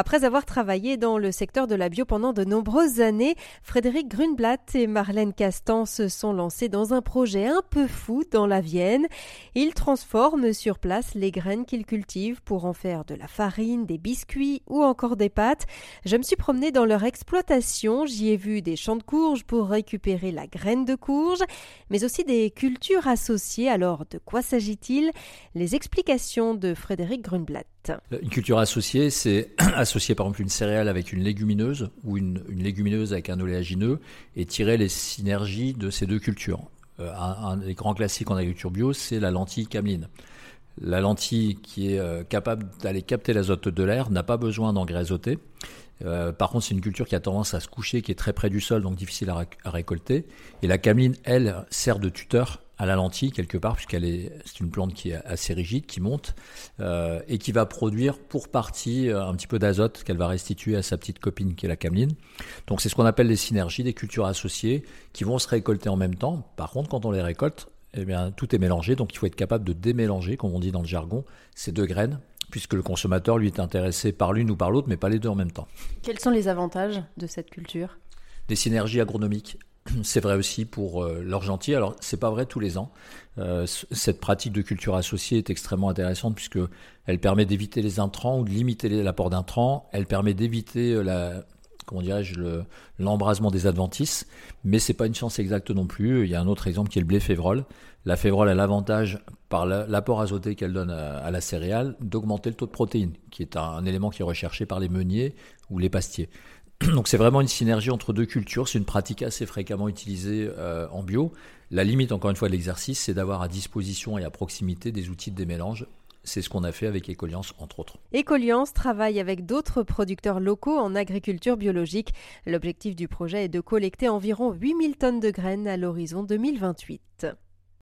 Après avoir travaillé dans le secteur de la bio pendant de nombreuses années, Frédéric Grunblatt et Marlène Castan se sont lancés dans un projet un peu fou dans la Vienne. Ils transforment sur place les graines qu'ils cultivent pour en faire de la farine, des biscuits ou encore des pâtes. Je me suis promenée dans leur exploitation, j'y ai vu des champs de courge pour récupérer la graine de courge, mais aussi des cultures associées. Alors de quoi s'agit-il? Les explications de Frédéric Grunblatt. Une culture associée, c'est associer par exemple une céréale avec une légumineuse ou une, légumineuse avec un oléagineux et tirer les synergies de ces deux cultures. Euh, un, des grands classiques en agriculture bio, c'est la lentille cameline. La lentille qui est euh, capable d'aller capter l'azote de l'air n'a pas besoin d'engrais. Euh, par contre, c'est une culture qui a tendance à se coucher, qui est très près du sol, donc difficile à, récolter. Et la cameline, elle, sert de tuteur à la lentille quelque part, puisqu'elle est, c'est une plante qui est assez rigide, qui monte, euh, et qui va produire pour partie euh, un petit peu d'azote qu'elle va restituer à sa petite copine qui est la cameline. Donc c'est ce qu'on appelle les synergies, des cultures associées qui vont se récolter en même temps. Par contre, quand on les récolte, eh bien, tout est mélangé, donc il faut être capable de démélanger, comme on dit dans le jargon, ces deux graines, puisque le consommateur, lui, est intéressé par l'une ou par l'autre, mais pas les deux en même temps. Quels sont les avantages de cette culture? Des synergies agronomiques c'est vrai aussi pour euh, l'Argentie. Alors, c'est pas vrai tous les ans. Euh, cette pratique de culture associée est extrêmement intéressante puisque elle permet d'éviter les intrants ou de limiter l'apport d'intrants. Elle permet d'éviter euh, la comment dirais-je l'embrasement des adventices, mais c'est pas une science exacte non plus. Il y a un autre exemple qui est le blé févrole. La févrole a l'avantage, par l'apport azoté qu'elle donne à, la céréale, d'augmenter le taux de protéines, qui est un élément qui est recherché par les meuniers ou les pastiers. Donc c'est vraiment une synergie entre deux cultures, c'est une pratique assez fréquemment utilisée euh, en bio. La limite, encore une fois, de l'exercice, c'est d'avoir à disposition et à proximité des outils de démélange. C'est ce qu'on a fait avec Ecoliance, entre autres. Ecoliance travaille avec d'autres producteurs locaux en agriculture biologique. L'objectif du projet est de collecter environ 8000 tonnes de graines à l'horizon 2028.